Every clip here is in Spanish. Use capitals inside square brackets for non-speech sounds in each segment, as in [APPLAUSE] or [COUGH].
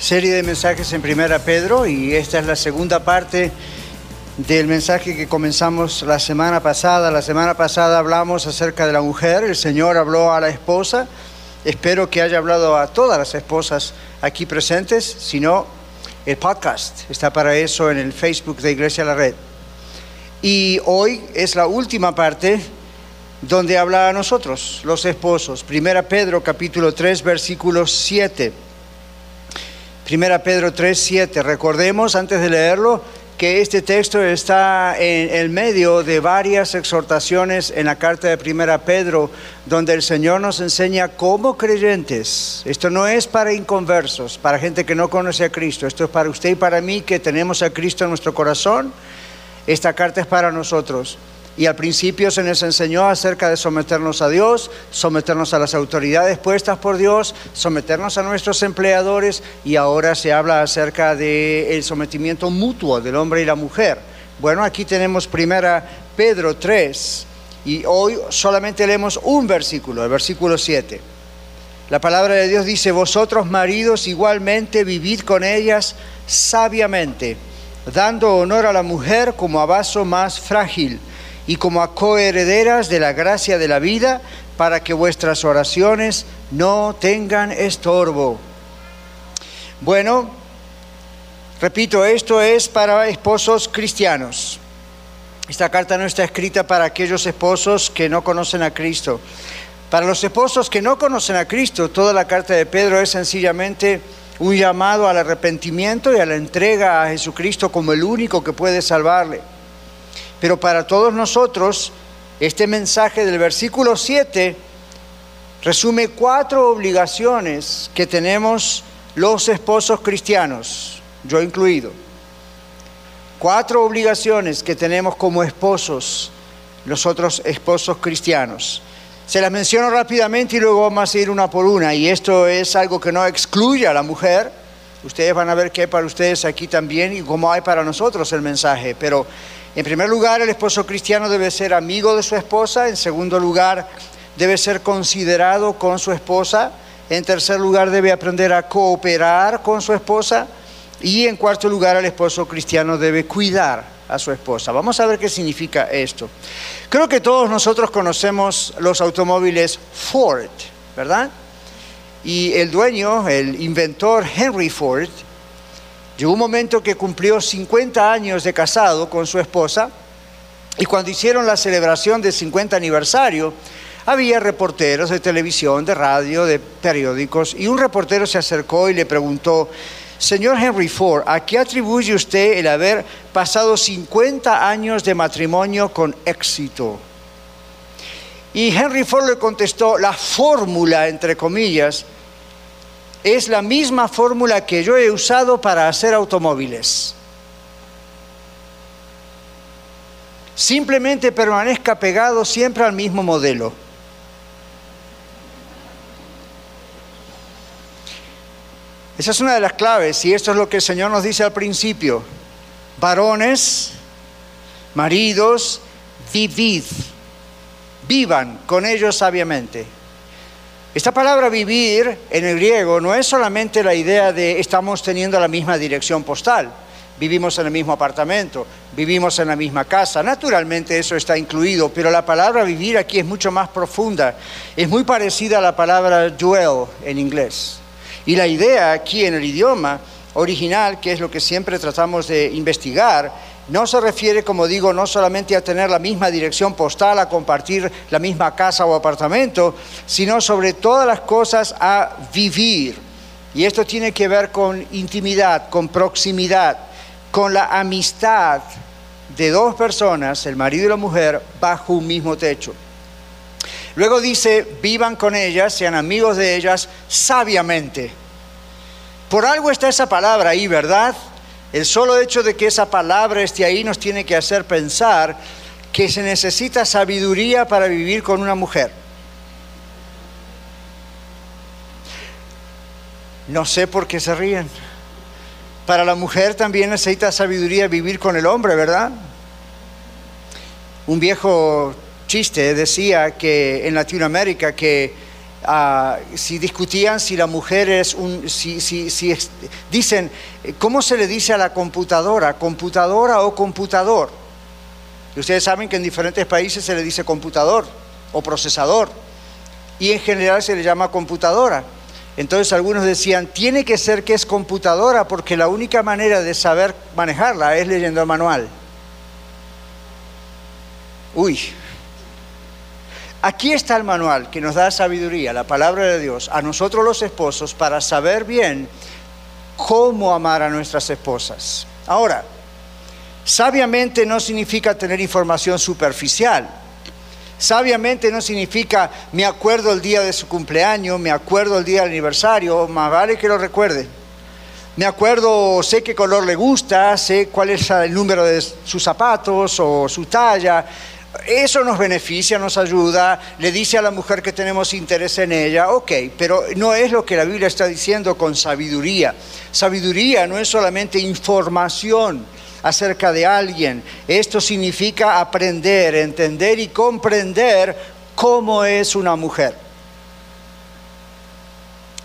serie de mensajes en Primera Pedro y esta es la segunda parte del mensaje que comenzamos la semana pasada. La semana pasada hablamos acerca de la mujer, el Señor habló a la esposa. Espero que haya hablado a todas las esposas aquí presentes, si no, el podcast está para eso en el Facebook de Iglesia La Red. Y hoy es la última parte donde habla a nosotros, los esposos. Primera Pedro capítulo 3 versículo 7. Primera Pedro 3, 7. Recordemos antes de leerlo que este texto está en el medio de varias exhortaciones en la carta de Primera Pedro, donde el Señor nos enseña cómo creyentes. Esto no es para inconversos, para gente que no conoce a Cristo. Esto es para usted y para mí que tenemos a Cristo en nuestro corazón. Esta carta es para nosotros. Y al principio se nos enseñó acerca de someternos a Dios, someternos a las autoridades puestas por Dios, someternos a nuestros empleadores y ahora se habla acerca del sometimiento mutuo del hombre y la mujer. Bueno, aquí tenemos primera Pedro 3 y hoy solamente leemos un versículo, el versículo 7. La palabra de Dios dice, vosotros maridos igualmente vivid con ellas sabiamente, dando honor a la mujer como a vaso más frágil y como a coherederas de la gracia de la vida, para que vuestras oraciones no tengan estorbo. Bueno, repito, esto es para esposos cristianos. Esta carta no está escrita para aquellos esposos que no conocen a Cristo. Para los esposos que no conocen a Cristo, toda la carta de Pedro es sencillamente un llamado al arrepentimiento y a la entrega a Jesucristo como el único que puede salvarle. Pero para todos nosotros, este mensaje del versículo 7 resume cuatro obligaciones que tenemos los esposos cristianos, yo incluido. Cuatro obligaciones que tenemos como esposos, los otros esposos cristianos. Se las menciono rápidamente y luego vamos a ir una por una. Y esto es algo que no excluye a la mujer. Ustedes van a ver que hay para ustedes aquí también y cómo hay para nosotros el mensaje. Pero en primer lugar, el esposo cristiano debe ser amigo de su esposa. En segundo lugar, debe ser considerado con su esposa. En tercer lugar, debe aprender a cooperar con su esposa. Y en cuarto lugar, el esposo cristiano debe cuidar a su esposa. Vamos a ver qué significa esto. Creo que todos nosotros conocemos los automóviles Ford, ¿verdad? Y el dueño, el inventor Henry Ford, Llegó un momento que cumplió 50 años de casado con su esposa y cuando hicieron la celebración del 50 aniversario, había reporteros de televisión, de radio, de periódicos y un reportero se acercó y le preguntó, Señor Henry Ford, ¿a qué atribuye usted el haber pasado 50 años de matrimonio con éxito? Y Henry Ford le contestó, la fórmula, entre comillas, es la misma fórmula que yo he usado para hacer automóviles. Simplemente permanezca pegado siempre al mismo modelo. Esa es una de las claves y esto es lo que el Señor nos dice al principio. Varones, maridos, vivid, vivan con ellos sabiamente. Esta palabra vivir en el griego no es solamente la idea de estamos teniendo la misma dirección postal, vivimos en el mismo apartamento, vivimos en la misma casa, naturalmente eso está incluido, pero la palabra vivir aquí es mucho más profunda, es muy parecida a la palabra dwell en inglés. Y la idea aquí en el idioma original, que es lo que siempre tratamos de investigar, no se refiere, como digo, no solamente a tener la misma dirección postal, a compartir la misma casa o apartamento, sino sobre todas las cosas a vivir. Y esto tiene que ver con intimidad, con proximidad, con la amistad de dos personas, el marido y la mujer, bajo un mismo techo. Luego dice, vivan con ellas, sean amigos de ellas sabiamente. Por algo está esa palabra ahí, ¿verdad? El solo hecho de que esa palabra esté ahí nos tiene que hacer pensar que se necesita sabiduría para vivir con una mujer. No sé por qué se ríen. Para la mujer también necesita sabiduría vivir con el hombre, ¿verdad? Un viejo chiste decía que en Latinoamérica que ah, si discutían si la mujer es un, si, si, si dicen, ¿cómo se le dice a la computadora? ¿Computadora o computador? Ustedes saben que en diferentes países se le dice computador o procesador y en general se le llama computadora. Entonces algunos decían, tiene que ser que es computadora porque la única manera de saber manejarla es leyendo el manual. Uy, aquí está el manual que nos da sabiduría, la palabra de Dios, a nosotros los esposos para saber bien cómo amar a nuestras esposas. Ahora, sabiamente no significa tener información superficial. Sabiamente no significa me acuerdo el día de su cumpleaños, me acuerdo el día del aniversario, más vale que lo recuerde. Me acuerdo, sé qué color le gusta, sé cuál es el número de sus zapatos o su talla. Eso nos beneficia, nos ayuda, le dice a la mujer que tenemos interés en ella, ok, pero no es lo que la Biblia está diciendo con sabiduría. Sabiduría no es solamente información acerca de alguien. Esto significa aprender, entender y comprender cómo es una mujer.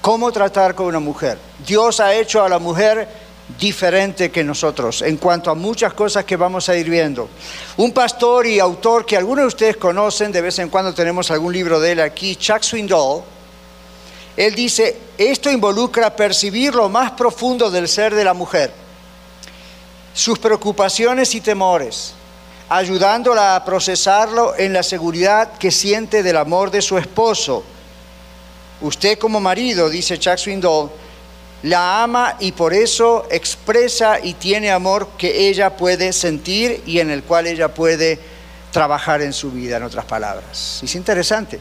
Cómo tratar con una mujer. Dios ha hecho a la mujer diferente que nosotros en cuanto a muchas cosas que vamos a ir viendo. Un pastor y autor que algunos de ustedes conocen, de vez en cuando tenemos algún libro de él aquí, Chuck Swindoll, él dice, esto involucra percibir lo más profundo del ser de la mujer sus preocupaciones y temores, ayudándola a procesarlo en la seguridad que siente del amor de su esposo. Usted como marido, dice Chuck Swindoll, la ama y por eso expresa y tiene amor que ella puede sentir y en el cual ella puede trabajar en su vida, en otras palabras. Es interesante.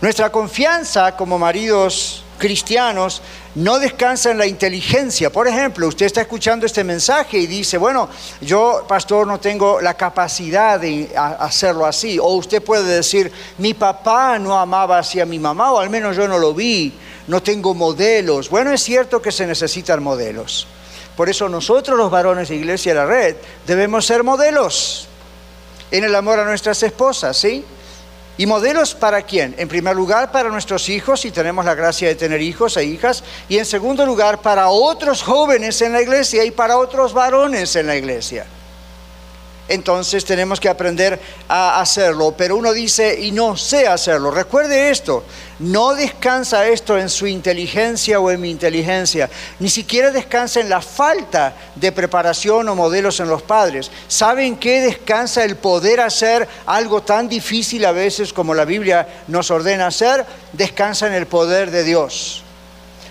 Nuestra confianza como maridos cristianos no descansa en la inteligencia. Por ejemplo, usted está escuchando este mensaje y dice, bueno, yo, pastor, no tengo la capacidad de hacerlo así. O usted puede decir, mi papá no amaba así a mi mamá, o al menos yo no lo vi, no tengo modelos. Bueno, es cierto que se necesitan modelos. Por eso nosotros los varones de Iglesia de la Red debemos ser modelos en el amor a nuestras esposas, ¿sí? ¿Y modelos para quién? En primer lugar, para nuestros hijos, si tenemos la gracia de tener hijos e hijas. Y en segundo lugar, para otros jóvenes en la iglesia y para otros varones en la iglesia entonces tenemos que aprender a hacerlo. Pero uno dice, y no sé hacerlo. Recuerde esto, no descansa esto en su inteligencia o en mi inteligencia, ni siquiera descansa en la falta de preparación o modelos en los padres. ¿Saben qué descansa el poder hacer algo tan difícil a veces como la Biblia nos ordena hacer? Descansa en el poder de Dios.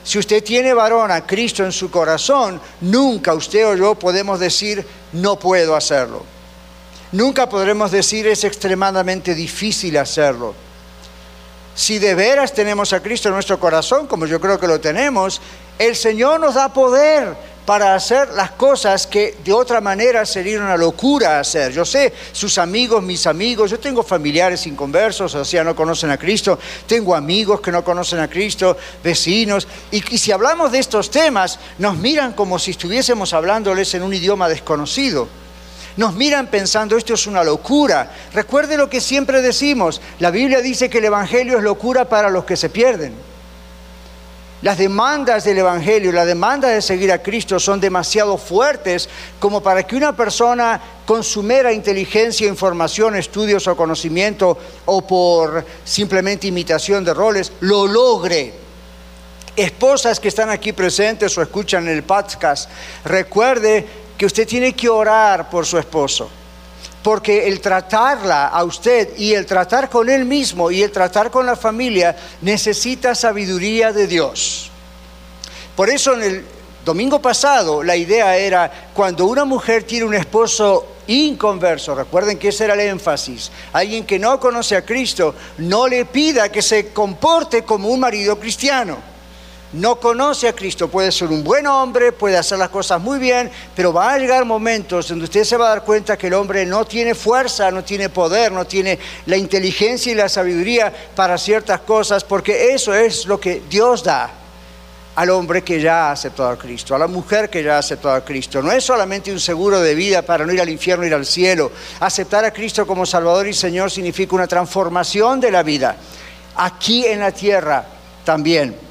Si usted tiene varón a Cristo en su corazón, nunca usted o yo podemos decir, no puedo hacerlo. Nunca podremos decir es extremadamente difícil hacerlo. Si de veras tenemos a Cristo en nuestro corazón, como yo creo que lo tenemos, el Señor nos da poder para hacer las cosas que de otra manera sería una locura hacer. Yo sé, sus amigos, mis amigos, yo tengo familiares inconversos, o sea, no conocen a Cristo, tengo amigos que no conocen a Cristo, vecinos, y, y si hablamos de estos temas, nos miran como si estuviésemos hablándoles en un idioma desconocido. Nos miran pensando, esto es una locura. Recuerde lo que siempre decimos, la Biblia dice que el Evangelio es locura para los que se pierden. Las demandas del Evangelio, la demanda de seguir a Cristo son demasiado fuertes como para que una persona con su mera inteligencia, información, estudios o conocimiento o por simplemente imitación de roles lo logre. Esposas que están aquí presentes o escuchan el podcast, recuerde que usted tiene que orar por su esposo. Porque el tratarla a usted y el tratar con él mismo y el tratar con la familia necesita sabiduría de Dios. Por eso en el domingo pasado la idea era cuando una mujer tiene un esposo inconverso, recuerden que ese era el énfasis, alguien que no conoce a Cristo, no le pida que se comporte como un marido cristiano no conoce a Cristo. Puede ser un buen hombre, puede hacer las cosas muy bien, pero van a llegar momentos donde usted se va a dar cuenta que el hombre no tiene fuerza, no tiene poder, no tiene la inteligencia y la sabiduría para ciertas cosas, porque eso es lo que Dios da al hombre que ya ha aceptado a Cristo, a la mujer que ya ha aceptado a Cristo. No es solamente un seguro de vida para no ir al infierno, ir al cielo. Aceptar a Cristo como Salvador y Señor significa una transformación de la vida, aquí en la tierra también.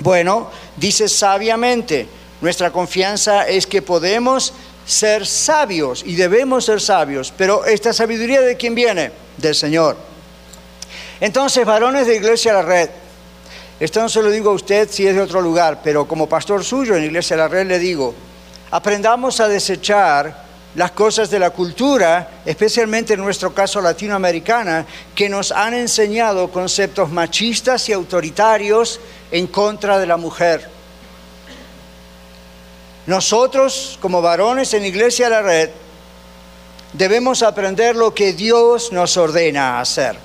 Bueno, dice sabiamente, nuestra confianza es que podemos ser sabios y debemos ser sabios, pero esta sabiduría de quién viene? Del Señor. Entonces, varones de Iglesia La Red, esto no se lo digo a usted si es de otro lugar, pero como pastor suyo en Iglesia la Red le digo, aprendamos a desechar las cosas de la cultura, especialmente en nuestro caso latinoamericana, que nos han enseñado conceptos machistas y autoritarios en contra de la mujer. Nosotros, como varones en Iglesia de la Red, debemos aprender lo que Dios nos ordena hacer,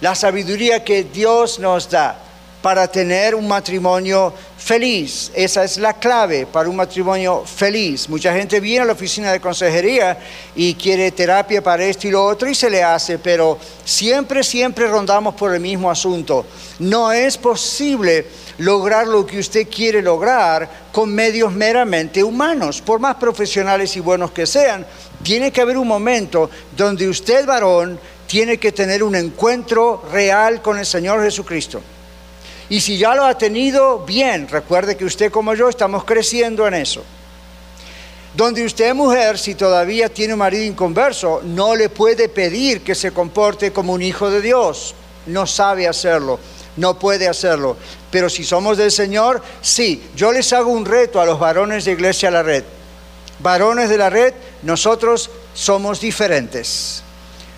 la sabiduría que Dios nos da para tener un matrimonio feliz. Esa es la clave para un matrimonio feliz. Mucha gente viene a la oficina de consejería y quiere terapia para esto y lo otro y se le hace, pero siempre, siempre rondamos por el mismo asunto. No es posible lograr lo que usted quiere lograr con medios meramente humanos, por más profesionales y buenos que sean. Tiene que haber un momento donde usted, varón, tiene que tener un encuentro real con el Señor Jesucristo. Y si ya lo ha tenido, bien, recuerde que usted como yo estamos creciendo en eso. Donde usted, mujer, si todavía tiene un marido inconverso, no le puede pedir que se comporte como un hijo de Dios. No sabe hacerlo, no puede hacerlo. Pero si somos del Señor, sí. Yo les hago un reto a los varones de Iglesia La Red. Varones de la red, nosotros somos diferentes.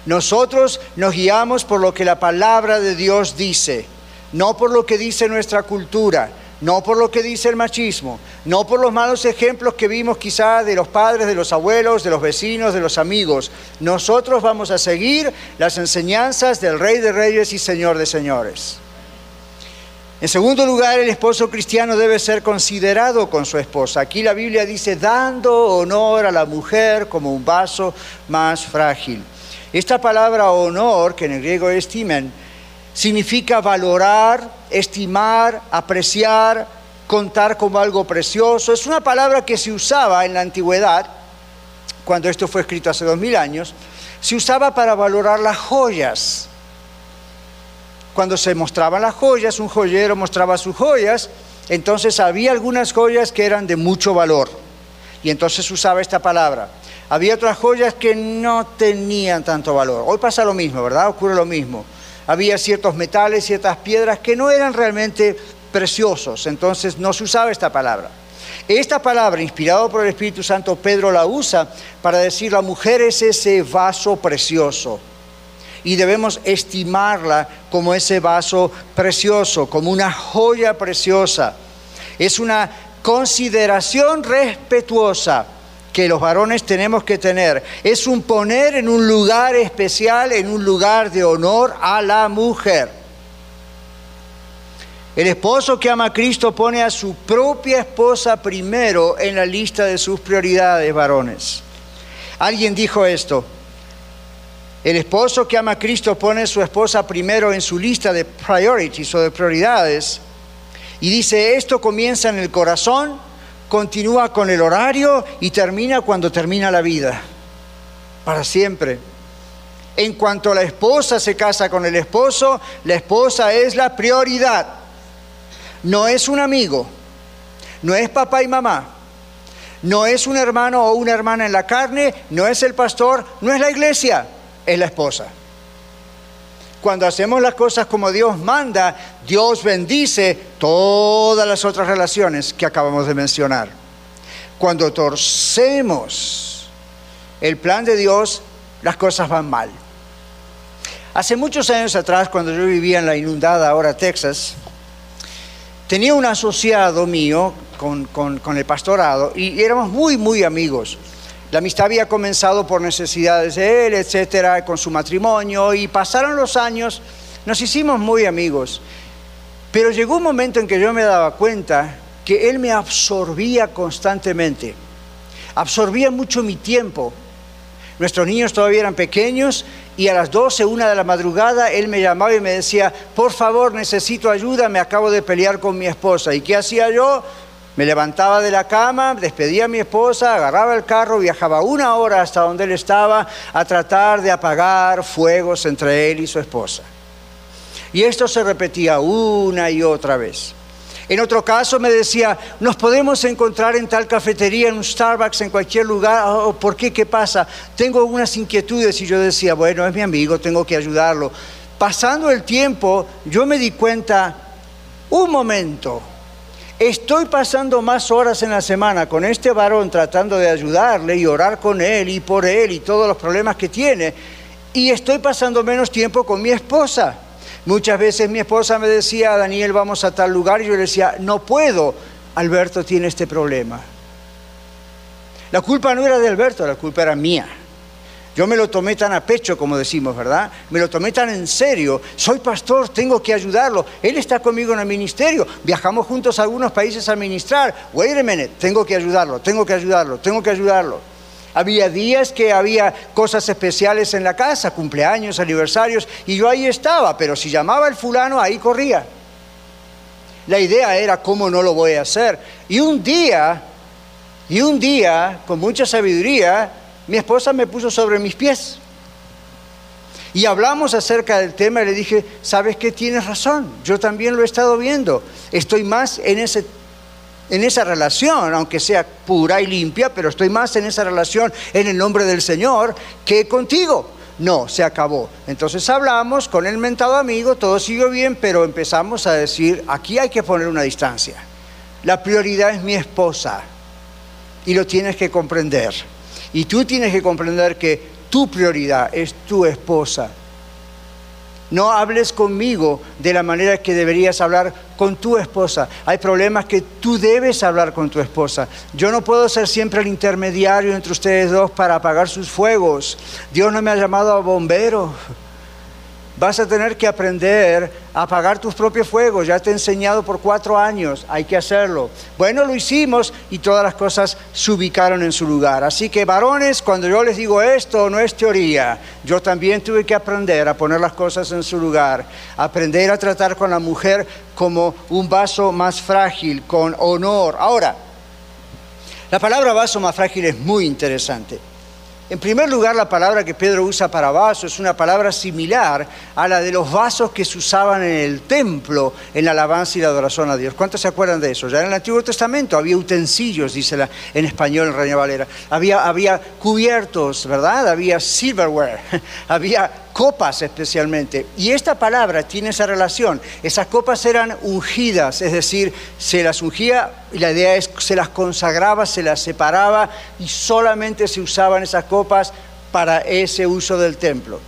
Nosotros nos guiamos por lo que la palabra de Dios dice no por lo que dice nuestra cultura, no por lo que dice el machismo, no por los malos ejemplos que vimos quizá de los padres, de los abuelos, de los vecinos, de los amigos. Nosotros vamos a seguir las enseñanzas del Rey de Reyes y Señor de Señores. En segundo lugar, el esposo cristiano debe ser considerado con su esposa. Aquí la Biblia dice, dando honor a la mujer como un vaso más frágil. Esta palabra honor, que en el griego es timen, significa valorar, estimar, apreciar, contar como algo precioso. Es una palabra que se usaba en la antigüedad, cuando esto fue escrito hace dos mil años, se usaba para valorar las joyas. Cuando se mostraban las joyas, un joyero mostraba sus joyas, entonces había algunas joyas que eran de mucho valor, y entonces usaba esta palabra. Había otras joyas que no tenían tanto valor. Hoy pasa lo mismo, ¿verdad? Ocurre lo mismo había ciertos metales, ciertas piedras que no eran realmente preciosos, entonces no se usaba esta palabra. Esta palabra, inspirado por el Espíritu Santo, Pedro la usa para decir la mujer es ese vaso precioso y debemos estimarla como ese vaso precioso, como una joya preciosa. Es una consideración respetuosa que los varones tenemos que tener. Es un poner en un lugar especial, en un lugar de honor a la mujer. El esposo que ama a Cristo pone a su propia esposa primero en la lista de sus prioridades, varones. Alguien dijo esto. El esposo que ama a Cristo pone a su esposa primero en su lista de priorities o de prioridades y dice, esto comienza en el corazón continúa con el horario y termina cuando termina la vida, para siempre. En cuanto la esposa se casa con el esposo, la esposa es la prioridad. No es un amigo, no es papá y mamá, no es un hermano o una hermana en la carne, no es el pastor, no es la iglesia, es la esposa. Cuando hacemos las cosas como Dios manda, Dios bendice todas las otras relaciones que acabamos de mencionar. Cuando torcemos el plan de Dios, las cosas van mal. Hace muchos años atrás, cuando yo vivía en la inundada ahora Texas, tenía un asociado mío con, con el pastorado y éramos muy, muy amigos. La amistad había comenzado por necesidades de él, etcétera, con su matrimonio, y pasaron los años, nos hicimos muy amigos. Pero llegó un momento en que yo me daba cuenta que él me absorbía constantemente, absorbía mucho mi tiempo. Nuestros niños todavía eran pequeños y a las 12, una de la madrugada, él me llamaba y me decía, por favor, necesito ayuda, me acabo de pelear con mi esposa. ¿Y qué hacía yo? Me levantaba de la cama, despedía a mi esposa, agarraba el carro, viajaba una hora hasta donde él estaba a tratar de apagar fuegos entre él y su esposa. Y esto se repetía una y otra vez. En otro caso me decía, nos podemos encontrar en tal cafetería, en un Starbucks, en cualquier lugar. Oh, ¿Por qué? ¿Qué pasa? Tengo algunas inquietudes y yo decía, bueno, es mi amigo, tengo que ayudarlo. Pasando el tiempo, yo me di cuenta, un momento, estoy pasando más horas en la semana con este varón tratando de ayudarle y orar con él y por él y todos los problemas que tiene, y estoy pasando menos tiempo con mi esposa. Muchas veces mi esposa me decía, Daniel, vamos a tal lugar, y yo le decía, no puedo, Alberto tiene este problema. La culpa no era de Alberto, la culpa era mía. Yo me lo tomé tan a pecho, como decimos, ¿verdad? Me lo tomé tan en serio. Soy pastor, tengo que ayudarlo. Él está conmigo en el ministerio. Viajamos juntos a algunos países a ministrar. Wait a minute, tengo que ayudarlo, tengo que ayudarlo, tengo que ayudarlo. Había días que había cosas especiales en la casa, cumpleaños, aniversarios, y yo ahí estaba, pero si llamaba el fulano, ahí corría. La idea era, ¿cómo no lo voy a hacer? Y un día, y un día, con mucha sabiduría, mi esposa me puso sobre mis pies. Y hablamos acerca del tema y le dije, ¿sabes qué? Tienes razón, yo también lo he estado viendo. Estoy más en ese en esa relación, aunque sea pura y limpia, pero estoy más en esa relación en el nombre del Señor que contigo. No, se acabó. Entonces hablamos con el mentado amigo, todo siguió bien, pero empezamos a decir, aquí hay que poner una distancia. La prioridad es mi esposa y lo tienes que comprender. Y tú tienes que comprender que tu prioridad es tu esposa no hables conmigo de la manera que deberías hablar con tu esposa. Hay problemas que tú debes hablar con tu esposa. Yo no puedo ser siempre el intermediario entre ustedes dos para apagar sus fuegos. Dios no me ha llamado a bombero. Vas a tener que aprender a apagar tus propios fuegos. Ya te he enseñado por cuatro años, hay que hacerlo. Bueno, lo hicimos y todas las cosas se ubicaron en su lugar. Así que varones, cuando yo les digo esto, no es teoría. Yo también tuve que aprender a poner las cosas en su lugar. Aprender a tratar con la mujer como un vaso más frágil, con honor. Ahora, la palabra vaso más frágil es muy interesante. En primer lugar, la palabra que Pedro usa para vaso es una palabra similar a la de los vasos que se usaban en el templo en la alabanza y la adoración a Dios. ¿Cuántos se acuerdan de eso? Ya en el Antiguo Testamento había utensilios, dice en español en Reina Valera. Había, había cubiertos, ¿verdad? Había silverware, [LAUGHS] había copas especialmente. Y esta palabra tiene esa relación. Esas copas eran ungidas, es decir, se las ungía y la idea es se las consagraba, se las separaba y solamente se usaban esas copas para ese uso del templo.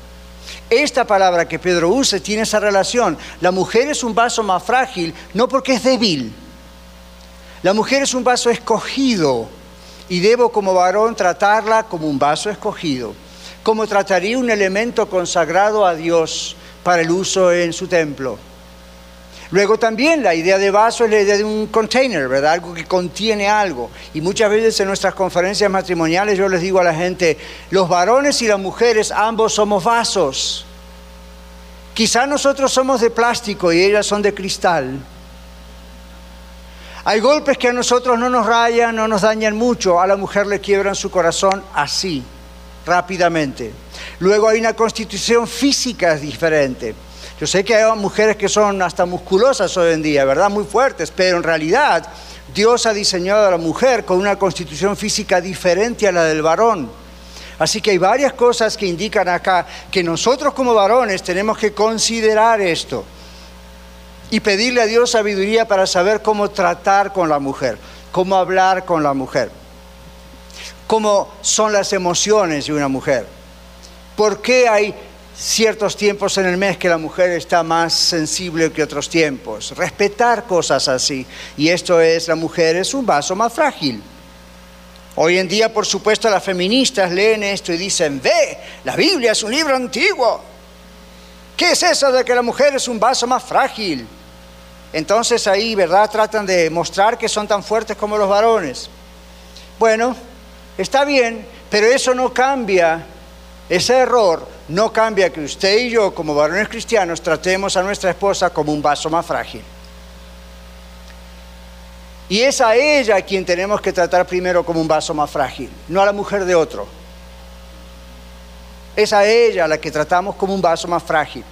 Esta palabra que Pedro usa tiene esa relación. La mujer es un vaso más frágil, no porque es débil. La mujer es un vaso escogido y debo como varón tratarla como un vaso escogido como trataría un elemento consagrado a Dios para el uso en su templo. Luego también la idea de vaso es la idea de un container, ¿verdad? Algo que contiene algo. Y muchas veces en nuestras conferencias matrimoniales yo les digo a la gente, los varones y las mujeres ambos somos vasos. Quizá nosotros somos de plástico y ellas son de cristal. Hay golpes que a nosotros no nos rayan, no nos dañan mucho, a la mujer le quiebran su corazón así rápidamente. Luego hay una constitución física diferente. Yo sé que hay mujeres que son hasta musculosas hoy en día, ¿verdad? Muy fuertes, pero en realidad Dios ha diseñado a la mujer con una constitución física diferente a la del varón. Así que hay varias cosas que indican acá que nosotros como varones tenemos que considerar esto y pedirle a Dios sabiduría para saber cómo tratar con la mujer, cómo hablar con la mujer cómo son las emociones de una mujer. ¿Por qué hay ciertos tiempos en el mes que la mujer está más sensible que otros tiempos? Respetar cosas así. Y esto es, la mujer es un vaso más frágil. Hoy en día, por supuesto, las feministas leen esto y dicen, ve, la Biblia es un libro antiguo. ¿Qué es eso de que la mujer es un vaso más frágil? Entonces ahí, ¿verdad? Tratan de mostrar que son tan fuertes como los varones. Bueno, está bien, pero eso no cambia, ese error no cambia que usted y yo, como varones cristianos, tratemos a nuestra esposa como un vaso más frágil. Y es a ella quien tenemos que tratar primero como un vaso más frágil, no a la mujer de otro. Es a ella la que tratamos como un vaso más frágil.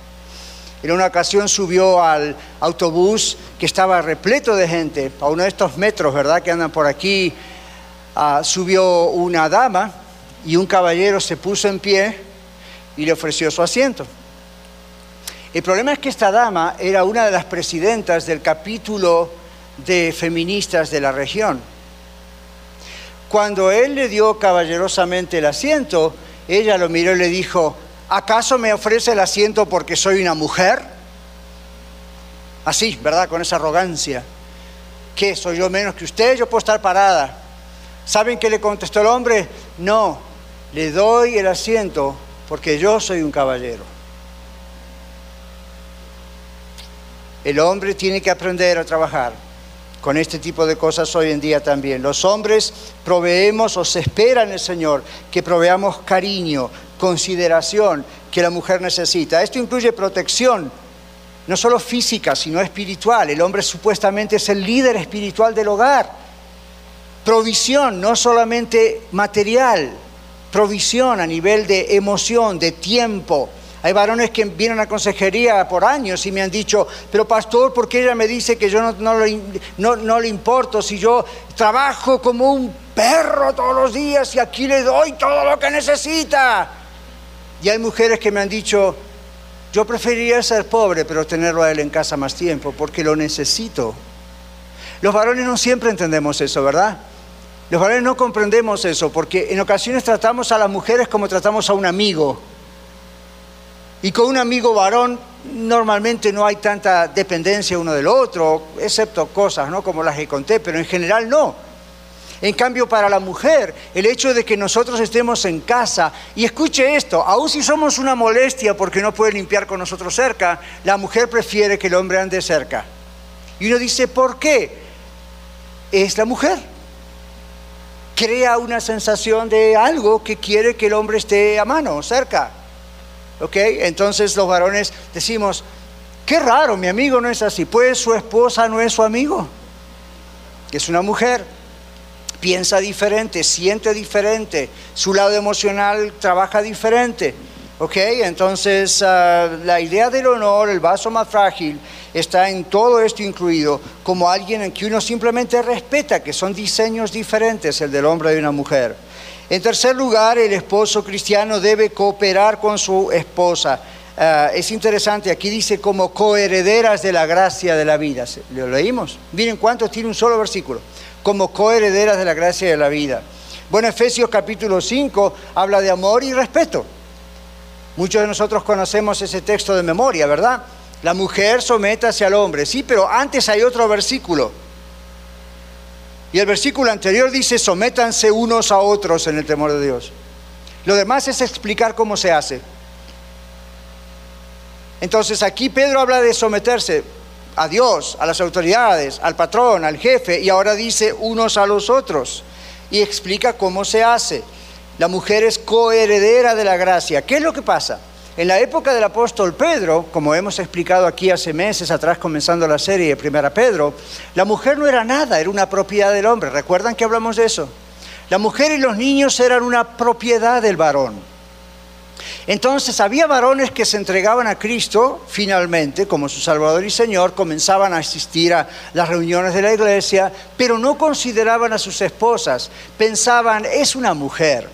En una ocasión subió al autobús que estaba repleto de gente, a uno de estos metros, ¿verdad?, que andan por aquí. Ah, subió una dama y un caballero se puso en pie y le ofreció su asiento. El problema es que esta dama era una de las presidentas del capítulo de feministas de la región. Cuando él le dio caballerosamente el asiento, ella lo miró y le dijo, ¿acaso me ofrece el asiento porque soy una mujer? Así, ¿verdad? Con esa arrogancia. ¿Qué? ¿Soy yo menos que usted? Yo puedo estar parada. ¿Saben qué le contestó el hombre? No, le doy el asiento porque yo soy un caballero. El hombre tiene que aprender a trabajar con este tipo de cosas hoy en día también. Los hombres proveemos o se espera en el Señor que proveamos cariño, consideración que la mujer necesita. Esto incluye protección, no solo física, sino espiritual. El hombre supuestamente es el líder espiritual del hogar. Provisión, no solamente material, provisión a nivel de emoción, de tiempo, hay varones que vienen a consejería por años y me han dicho, pero pastor, ¿por qué ella me dice que yo no, le, no, le importo si yo trabajo como un perro todos los días y aquí le doy todo lo que necesita? Y hay mujeres que me han dicho, yo preferiría ser pobre, pero tenerlo a él en casa más tiempo, porque lo necesito. Los varones no siempre entendemos eso, ¿verdad? Los varones no comprendemos eso, porque en ocasiones tratamos a las mujeres como tratamos a un amigo. Y con un amigo varón normalmente no hay tanta dependencia uno del otro, excepto cosas, ¿no? Como las que conté, pero en general no. En cambio, para la mujer, el hecho de que nosotros estemos en casa, y escuche esto, aun si somos una molestia porque no puede limpiar con nosotros cerca, la mujer prefiere que el hombre ande cerca. Y uno dice, ¿por qué? Es la mujer. Crea una sensación de algo que quiere que el hombre esté a mano, cerca. ¿Ok? Entonces los varones decimos, qué raro, mi amigo no es así. Pues su esposa no es su amigo, es una mujer. Piensa diferente, siente diferente, su lado emocional trabaja diferente. ¿Ok? Entonces ah, la idea del honor, el vaso más frágil, está en todo esto incluido como alguien en que uno simplemente respeta, que son diseños diferentes el del hombre y una mujer. En tercer lugar, el esposo cristiano debe cooperar con su esposa. Ah, es interesante, aquí dice como coherederas de la gracia de la vida. ¿Lo leímos? Miren cuánto tiene un solo versículo. Como coherederas de la gracia de la vida. Bueno, Efesios capítulo 5 habla de amor y respeto. Muchos de nosotros conocemos ese texto de memoria, ¿verdad? La mujer sométase al hombre. Sí, pero antes hay otro versículo y el versículo anterior dice, sométanse unos a otros en el temor de Dios. Lo demás es explicar cómo se hace. Entonces aquí Pedro habla de someterse a Dios, a las autoridades, al patrón, al jefe, y ahora dice unos a los otros. Y explica cómo se hace. La mujer es coheredera de la gracia. ¿Qué es lo que pasa? En la época del apóstol Pedro, como hemos explicado aquí hace meses atrás comenzando la serie de Primera Pedro, la mujer no era nada, era una propiedad del hombre. ¿Recuerdan que hablamos de eso? La mujer y los niños eran una propiedad del varón. Entonces había varones que se entregaban a Cristo finalmente como su Salvador y Señor, comenzaban a asistir a las reuniones de la iglesia, pero no consideraban a sus esposas, pensaban, es una mujer.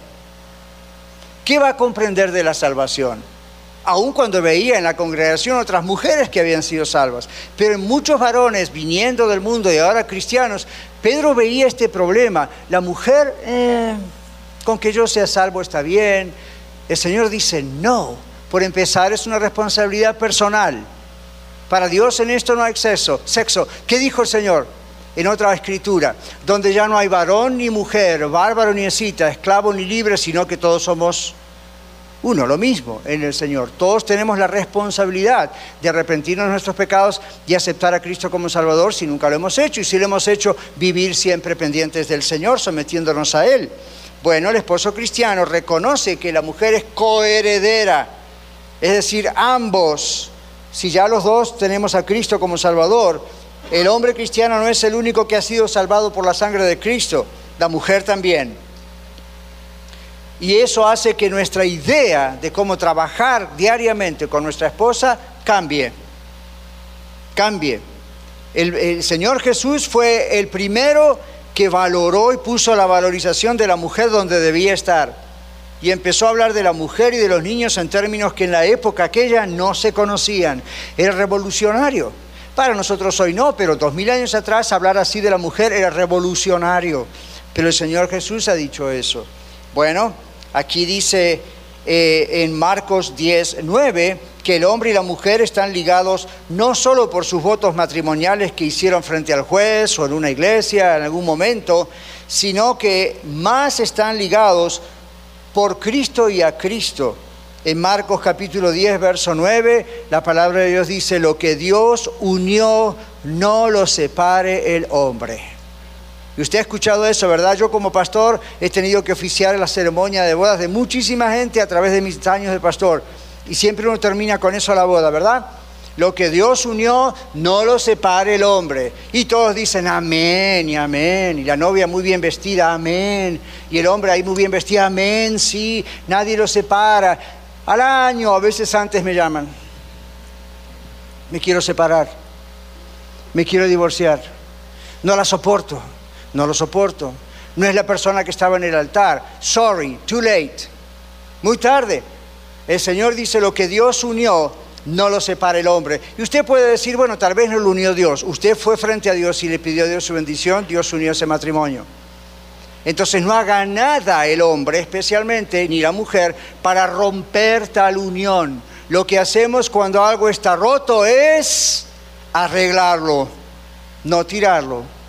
¿Qué va a comprender de la salvación? Aun cuando veía en la congregación otras mujeres que habían sido salvas. Pero en muchos varones viniendo del mundo y ahora cristianos, Pedro veía este problema. La mujer, eh, con que yo sea salvo está bien. El Señor dice, no, por empezar es una responsabilidad personal. Para Dios en esto no hay exceso, sexo. ¿Qué dijo el Señor? En otra escritura, donde ya no hay varón ni mujer, bárbaro ni escita, esclavo ni libre, sino que todos somos Uno, lo mismo en el Señor. Todos tenemos la responsabilidad de arrepentirnos de nuestros pecados y aceptar a Cristo como Salvador si nunca lo hemos hecho. Y si lo hemos hecho, vivir siempre pendientes del Señor, sometiéndonos a Él. Bueno, el esposo cristiano reconoce que la mujer es coheredera, es decir, ambos, si ya los dos tenemos a Cristo como Salvador, el hombre cristiano no es el único que ha sido salvado por la sangre de Cristo, la mujer también. Y eso hace que nuestra idea de cómo trabajar diariamente con nuestra esposa cambie. Cambie. El, Señor Jesús fue el primero que valoró y puso la valorización de la mujer donde debía estar. Y empezó a hablar de la mujer y de los niños en términos que en la época aquella no se conocían. Era revolucionario. Para nosotros hoy no, pero dos mil años atrás hablar así de la mujer era revolucionario. Pero el Señor Jesús ha dicho eso. Bueno, aquí dice eh, en Marcos 10, 9, que el hombre y la mujer están ligados no solo por sus votos matrimoniales que hicieron frente al juez o en una iglesia en algún momento, sino que más están ligados por Cristo y a Cristo. En Marcos capítulo 10, verso 9, la palabra de Dios dice, lo que Dios unió, no lo separe el hombre. Y usted ha escuchado eso, ¿verdad? Yo como pastor he tenido que oficiar la ceremonia de bodas de muchísima gente a través de mis años de pastor. Y siempre uno termina con eso la boda, ¿verdad? Lo que Dios unió, no lo separe el hombre. Y todos dicen amén y amén. Y la novia muy bien vestida, amén. Y el hombre ahí muy bien vestido, amén, sí. Nadie lo separa. Al año, a veces antes me llaman. Me quiero separar. Me quiero divorciar. No la soporto. No lo soporto. No es la persona que estaba en el altar. Sorry, too late. Muy tarde. El Señor dice lo que Dios unió, no lo separa el hombre. Y usted puede decir, bueno, tal vez no lo unió Dios. Usted fue frente a Dios y le pidió a Dios su bendición, Dios unió ese matrimonio. Entonces no haga nada el hombre, especialmente, ni la mujer, para romper tal unión. Lo que hacemos cuando algo está roto es arreglarlo, no tirarlo.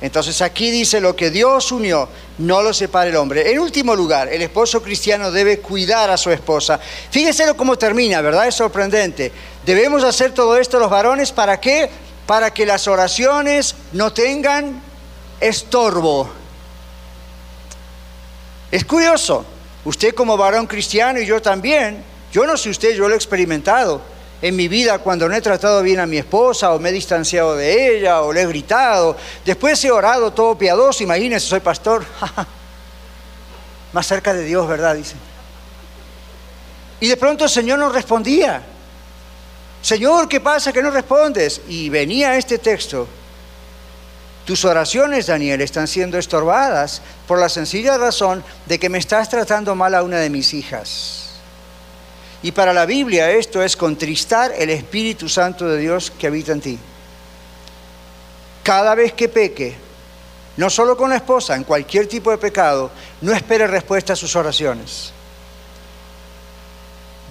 Entonces aquí dice lo que Dios unió, no lo separa el hombre. En último lugar, el esposo cristiano debe cuidar a su esposa. Fíjense cómo termina, ¿verdad? Es sorprendente. Debemos hacer todo esto los varones, ¿para qué? Para que las oraciones no tengan estorbo. Es curioso, usted como varón cristiano y yo también, yo no sé usted, yo lo he experimentado en mi vida cuando no he tratado bien a mi esposa o me he distanciado de ella o le he gritado. Después he orado todo piadoso, imagínense, soy pastor. [LAUGHS] Más cerca de Dios, ¿verdad? Dice. Y de pronto el Señor no respondía. Señor, ¿qué pasa que no respondes? Y venía este texto tus oraciones, Daniel, están siendo estorbadas por la sencilla razón de que me estás tratando mal a una de mis hijas. Y para la Biblia esto es contristar el Espíritu Santo de Dios que habita en ti. Cada vez que peque, no solo con la esposa, en cualquier tipo de pecado, no espere respuesta a sus oraciones.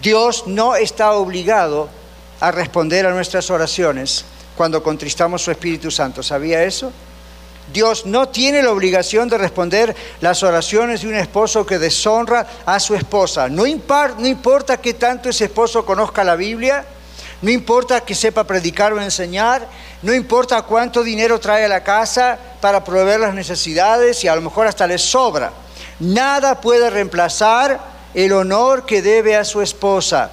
Dios no está obligado a responder a nuestras oraciones cuando contristamos su Espíritu Santo. ¿Sabía eso? Dios no tiene la obligación de responder las oraciones de un esposo que deshonra a su esposa. No, importa que tanto ese esposo conozca la Biblia, no importa que sepa predicar o enseñar, no importa cuánto dinero trae a la casa para proveer las necesidades y a lo mejor hasta le sobra. Nada puede reemplazar el honor que debe a su esposa.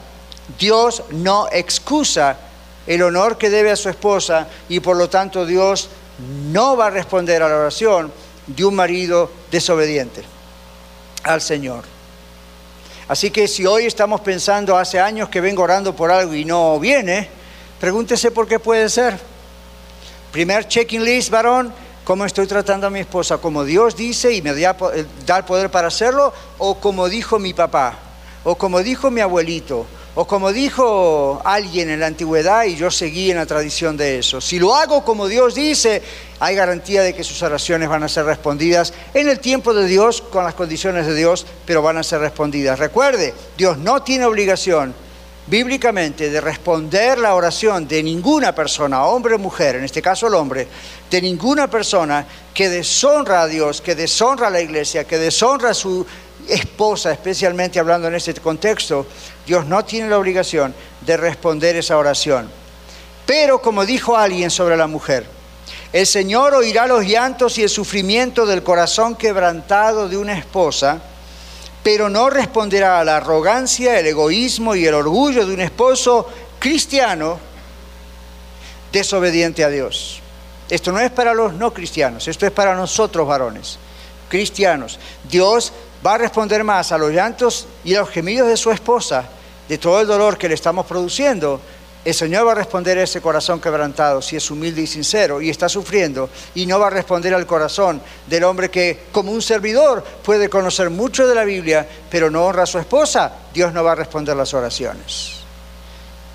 Dios no excusa el honor que debe a su esposa y por lo tanto Dios no va a responder a la oración de un marido desobediente al Señor. Así que si hoy estamos pensando, hace años que vengo orando por algo y no viene, pregúntese por qué puede ser. Primer checking list, varón, ¿cómo estoy tratando a mi esposa? ¿Como Dios dice y me da el poder para hacerlo? ¿O como dijo mi papá? ¿O como dijo mi abuelito? O como dijo alguien en la antigüedad y yo seguí en la tradición de eso, si lo hago como Dios dice, hay garantía de que sus oraciones van a ser respondidas en el tiempo de Dios, con las condiciones de Dios, pero van a ser respondidas. Recuerde, Dios no tiene obligación bíblicamente de responder la oración de ninguna persona, hombre o mujer, en este caso el hombre, de ninguna persona que deshonra a Dios, que deshonra a la iglesia, que deshonra su esposa, especialmente hablando en este contexto, Dios no tiene la obligación de responder esa oración. Pero como dijo alguien sobre la mujer, el Señor oirá los llantos y el sufrimiento del corazón quebrantado de una esposa, pero no responderá a la arrogancia, el egoísmo y el orgullo de un esposo cristiano desobediente a Dios. Esto no es para los no cristianos, esto es para nosotros varones, cristianos. Dios va a responder más a los llantos y a los gemidos de su esposa, de todo el dolor que le estamos produciendo. El Señor va a responder a ese corazón quebrantado si es humilde y sincero y está sufriendo y no va a responder al corazón del hombre que como un servidor puede conocer mucho de la Biblia pero no honra a su esposa. Dios no va a responder las oraciones.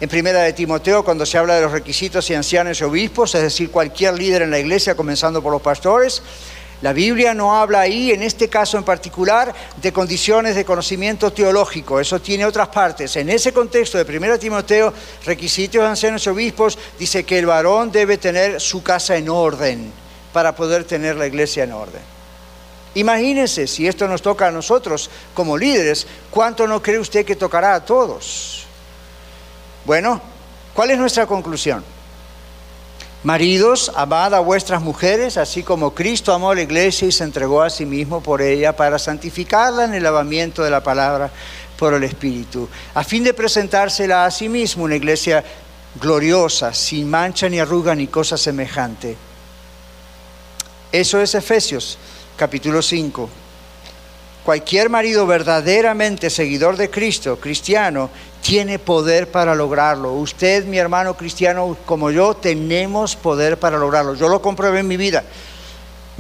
En primera de Timoteo, cuando se habla de los requisitos y ancianos y obispos, es decir, cualquier líder en la iglesia, comenzando por los pastores, la Biblia no habla ahí, en este caso en particular, de condiciones de conocimiento teológico. Eso tiene otras partes. En ese contexto de 1 Timoteo, requisitos de ancianos y obispos, dice que el varón debe tener su casa en orden para poder tener la iglesia en orden. Imagínense, si esto nos toca a nosotros como líderes, ¿cuánto no cree usted que tocará a todos? Bueno, ¿cuál es nuestra conclusión? Maridos, amad a vuestras mujeres, así como Cristo amó a la iglesia y se entregó a sí mismo por ella para santificarla en el lavamiento de la palabra por el Espíritu, a fin de presentársela a sí mismo una iglesia gloriosa, sin mancha ni arruga ni cosa semejante. Eso es Efesios capítulo 5. Cualquier marido verdaderamente seguidor de Cristo, cristiano, tiene poder para lograrlo. Usted, mi hermano cristiano, como yo, tenemos poder para lograrlo. Yo lo comprobé en mi vida.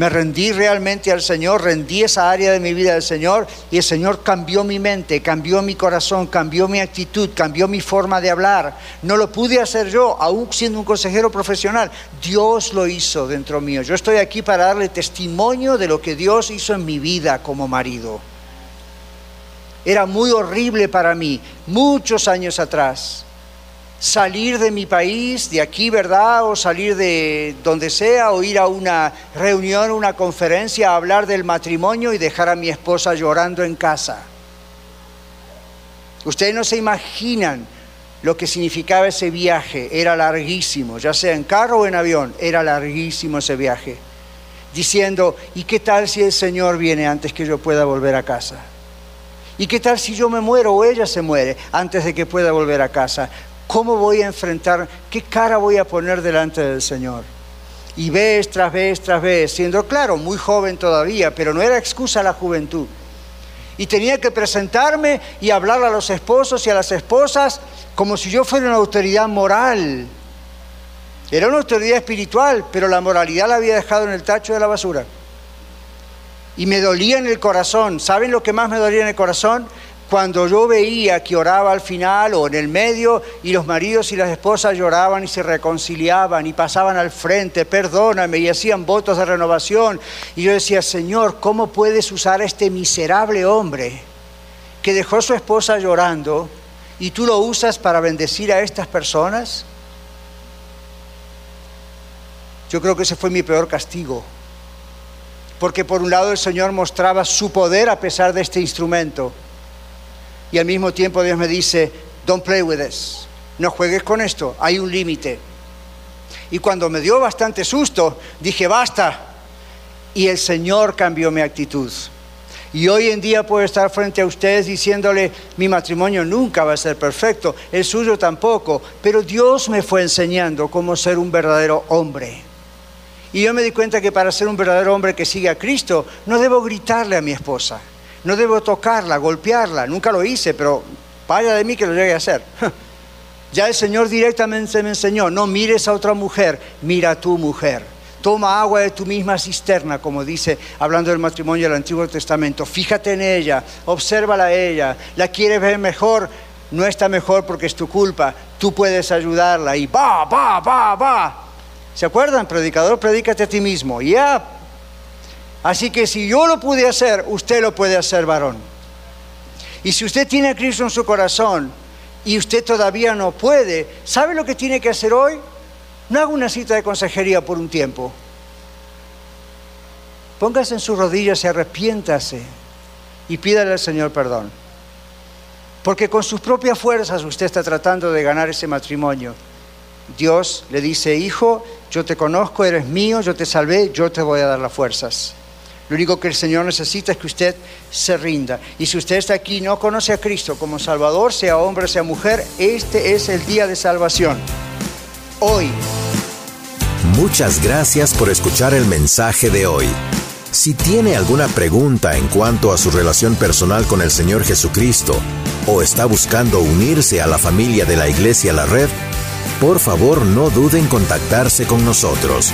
Me rendí realmente al Señor, rendí esa área de mi vida al Señor y el Señor cambió mi mente, cambió mi corazón, cambió mi actitud, cambió mi forma de hablar. No lo pude hacer yo, aún siendo un consejero profesional. Dios lo hizo dentro mío. Yo estoy aquí para darle testimonio de lo que Dios hizo en mi vida como marido era muy horrible para mí, muchos años atrás. Salir de mi país, de aquí, ¿verdad? O salir de donde sea, o ir a una reunión, una conferencia, a hablar del matrimonio y dejar a mi esposa llorando en casa. Ustedes no se imaginan lo que significaba ese viaje. Era larguísimo, ya sea en carro o en avión, era larguísimo ese viaje. Diciendo, ¿y qué tal si el Señor viene antes que yo pueda volver a casa? ¿Y qué tal si yo me muero o ella se muere antes de que pueda volver a casa? ¿Cómo voy a enfrentar, qué cara voy a poner delante del Señor? Y vez tras vez tras vez, siendo claro, muy joven todavía, pero no era excusa la juventud. Y tenía que presentarme y hablar a los esposos y a las esposas como si yo fuera una autoridad moral. Era una autoridad espiritual, pero la moralidad la había dejado en el tacho de la basura y me dolía en el corazón. ¿Saben lo que más me dolía en el corazón? Cuando yo veía que oraba al final o en el medio y los maridos y las esposas lloraban y se reconciliaban y pasaban al frente, perdóname, y hacían votos de renovación. Y yo decía, Señor, ¿cómo puedes usar a este miserable hombre que dejó a su esposa llorando y tú lo usas para bendecir a estas personas? Yo creo que ese fue mi peor castigo porque por un lado el Señor mostraba su poder a pesar de este instrumento. Y al mismo tiempo Dios me dice, don't play with this, no juegues con esto, hay un límite. Y cuando me dio bastante susto, dije, basta. Y el Señor cambió mi actitud. Y hoy en día puedo estar frente a ustedes diciéndole, mi matrimonio nunca va a ser perfecto, el suyo tampoco, pero Dios me fue enseñando cómo ser un verdadero hombre. Y yo me di cuenta que para ser un verdadero hombre que sigue a Cristo, no debo gritarle a mi esposa, no debo tocarla, golpearla. Nunca lo hice, pero vaya de mí que lo llegue a hacer. [LAUGHS] Ya el Señor directamente me enseñó, no mires a otra mujer, mira a tu mujer. Toma agua de tu misma cisterna, como dice, hablando del matrimonio del Antiguo Testamento. Fíjate en ella, obsérvala a ella. La quieres ver mejor, no está mejor porque es tu culpa. Tú puedes ayudarla y va, va, va, va. ¿Se acuerdan? Predicador, predícate a ti mismo. Ya. Así que si yo lo pude hacer, usted lo puede hacer, varón. Y si usted tiene a Cristo en su corazón y usted todavía no puede, ¿sabe lo que tiene que hacer hoy? No haga una cita de consejería por un tiempo. Póngase en sus rodillas y arrepiéntase. y pídale al Señor perdón. Porque con sus propias fuerzas usted está tratando de ganar ese matrimonio. Dios le dice, hijo, yo te conozco, eres mío, yo te salvé, yo te voy a dar las fuerzas. Lo único que el Señor necesita es que usted se rinda. Y si usted está aquí y no conoce a Cristo como Salvador, sea hombre, sea mujer, este es el día de salvación. Hoy. Muchas gracias por escuchar el mensaje de hoy. Si tiene alguna pregunta en cuanto a su relación personal con el Señor Jesucristo o está buscando unirse a la familia de la Iglesia La Red, por favor no duden en contactarse con nosotros.